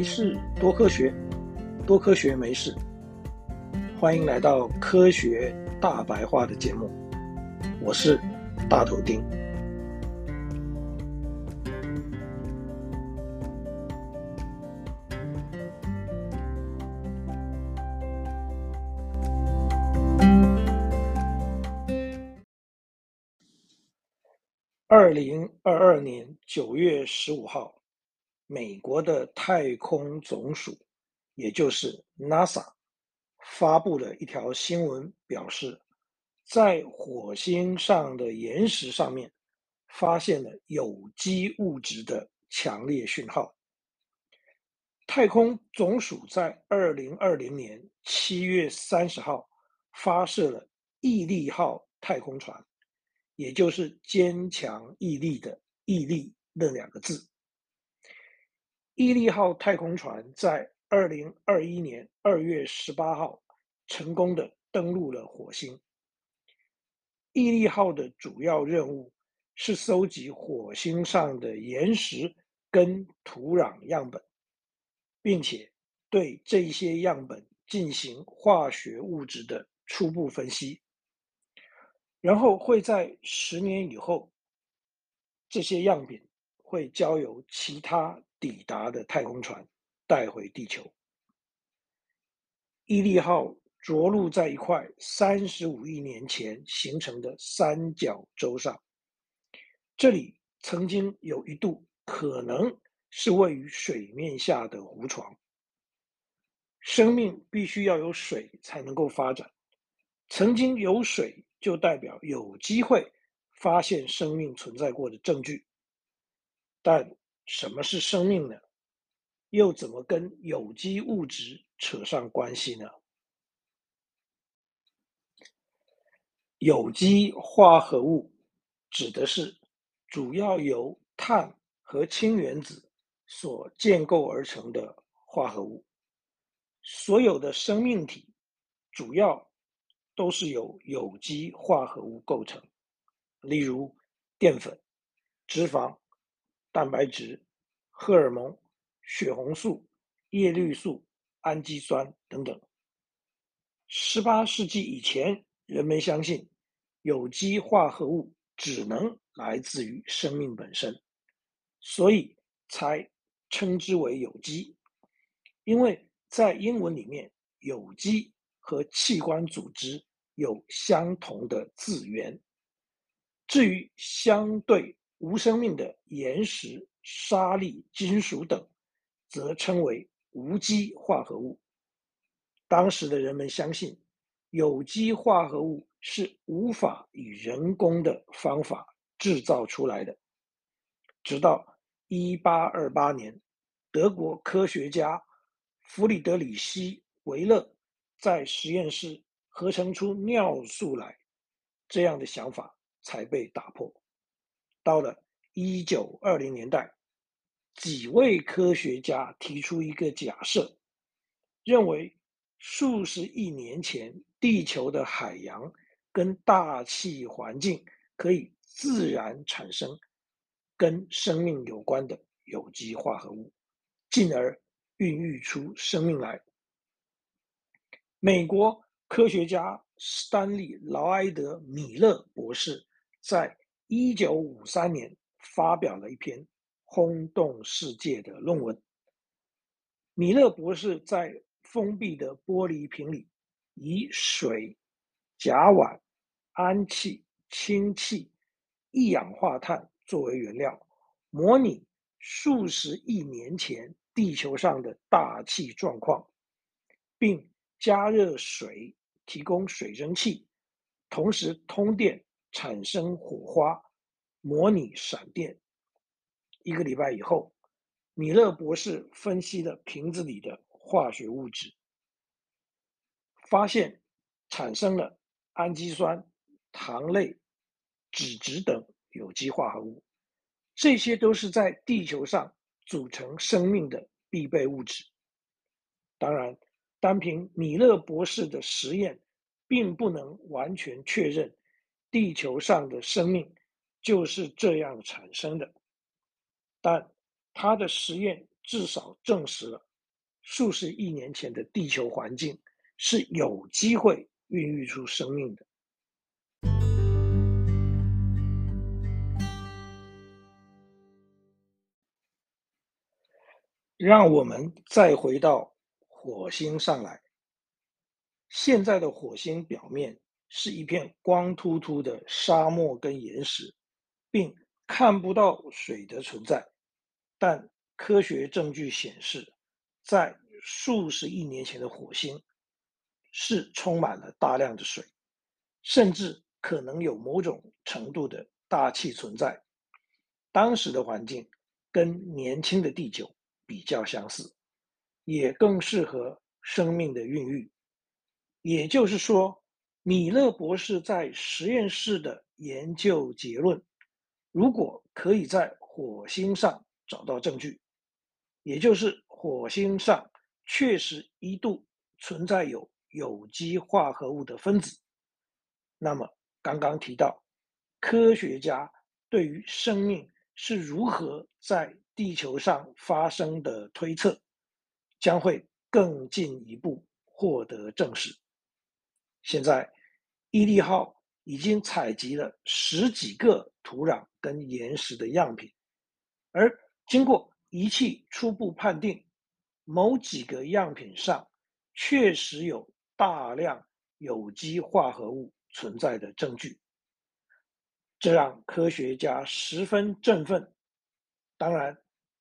没事，多科学，多科学没事。欢迎来到科学大白话的节目，我是大头丁。二零二二年九月十五号，美国的太空总署，也就是 NASA，发布了一条新闻，表示在火星上的岩石上面发现了有机物质的强烈讯号。太空总署在二零二零年七月三十号发射了毅力号太空船。也就是坚强毅力的毅力那两个字。毅力号太空船在二零二一年二月十八号成功的登陆了火星。毅力号的主要任务是搜集火星上的岩石跟土壤样本，并且对这些样本进行化学物质的初步分析。然后会在十年以后，这些样品会交由其他抵达的太空船带回地球。毅力号着陆在一块三十五亿年前形成的三角洲上，这里曾经有一度可能是位于水面下的湖床。生命必须要有水才能够发展，曾经有水。就代表有机会发现生命存在过的证据，但什么是生命呢？又怎么跟有机物质扯上关系呢？有机化合物指的是主要由碳和氢原子所建构而成的化合物，所有的生命体主要。都是由有机化合物构成，例如淀粉、脂肪、蛋白质、荷尔蒙、血红素、叶绿素、氨基酸等等。十八世纪以前，人们相信有机化合物只能来自于生命本身，所以才称之为有机。因为在英文里面，有机和器官组织。有相同的字源。至于相对无生命的岩石、沙粒、金属等，则称为无机化合物。当时的人们相信，有机化合物是无法以人工的方法制造出来的。直到一八二八年，德国科学家弗里德里希·维勒在实验室。合成出尿素来，这样的想法才被打破。到了一九二零年代，几位科学家提出一个假设，认为数十亿年前地球的海洋跟大气环境可以自然产生跟生命有关的有机化合物，进而孕育出生命来。美国。科学家史丹利·劳埃德·米勒博士在一九五三年发表了一篇轰动世界的论文。米勒博士在封闭的玻璃瓶里，以水、甲烷、氨气、氢气、一氧化碳作为原料，模拟数十亿年前地球上的大气状况，并加热水。提供水蒸气，同时通电产生火花，模拟闪电。一个礼拜以后，米勒博士分析了瓶子里的化学物质，发现产生了氨基酸、糖类、脂质等有机化合物，这些都是在地球上组成生命的必备物质。当然。单凭米勒博士的实验，并不能完全确认地球上的生命就是这样产生的，但他的实验至少证实了数十亿年前的地球环境是有机会孕育出生命的。让我们再回到火星上来。现在的火星表面是一片光秃秃的沙漠跟岩石，并看不到水的存在。但科学证据显示，在数十亿年前的火星是充满了大量的水，甚至可能有某种程度的大气存在。当时的环境跟年轻的地球比较相似，也更适合生命的孕育。也就是说，米勒博士在实验室的研究结论，如果可以在火星上找到证据，也就是火星上确实一度存在有有机化合物的分子，那么刚刚提到科学家对于生命是如何在地球上发生的推测，将会更进一步获得证实。现在，毅力号已经采集了十几个土壤跟岩石的样品，而经过仪器初步判定，某几个样品上确实有大量有机化合物存在的证据，这让科学家十分振奋。当然，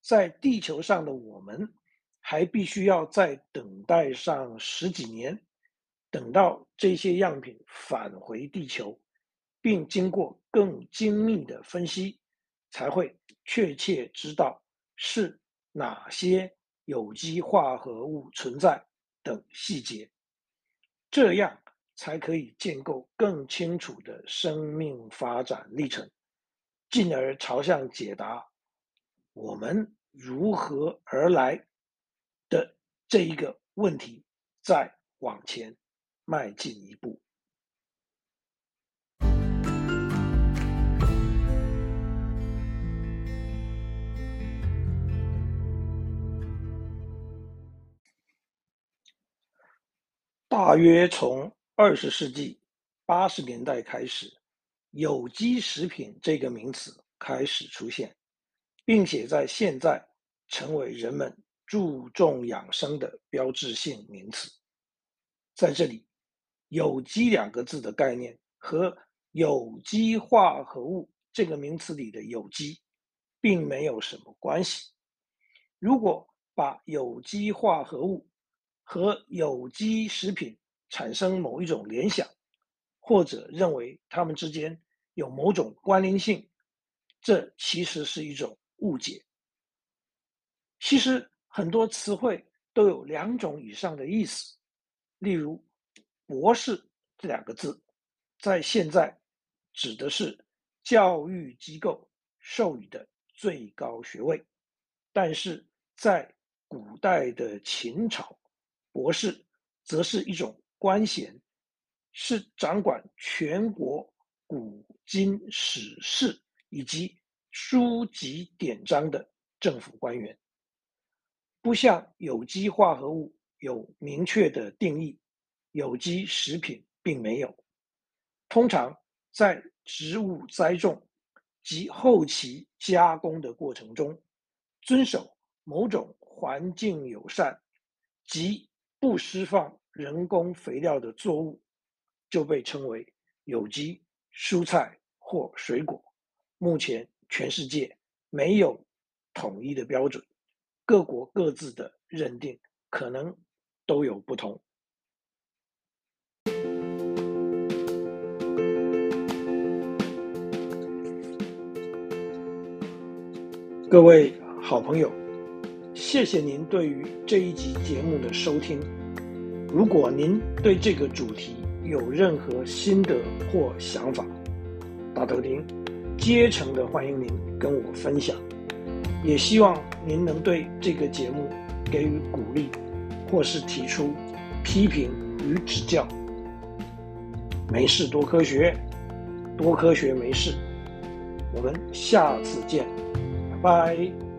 在地球上的我们还必须要再等待上十几年。等到这些样品返回地球，并经过更精密的分析，才会确切知道是哪些有机化合物存在等细节，这样才可以建构更清楚的生命发展历程，进而朝向解答我们如何而来的这一个问题再往前。迈进一步。大约从二十世纪八十年代开始，有机食品这个名词开始出现，并且在现在成为人们注重养生的标志性名词。在这里。有机两个字的概念和有机化合物这个名词里的有机，并没有什么关系。如果把有机化合物和有机食品产生某一种联想，或者认为它们之间有某种关联性，这其实是一种误解。其实很多词汇都有两种以上的意思，例如。博士这两个字，在现在指的是教育机构授予的最高学位，但是在古代的秦朝，博士则是一种官衔，是掌管全国古今史事以及书籍典章的政府官员。不像有机化合物有明确的定义。有机食品并没有，通常在植物栽种及后期加工的过程中，遵守某种环境友善及不施放人工肥料的作物，就被称为有机蔬菜或水果。目前全世界没有统一的标准，各国各自的认定可能都有不同。各位好朋友，谢谢您对于这一集节目的收听。如果您对这个主题有任何心得或想法，大头丁竭诚的欢迎您跟我分享。也希望您能对这个节目给予鼓励，或是提出批评与指教。没事多科学，多科学没事。我们下次见。拜。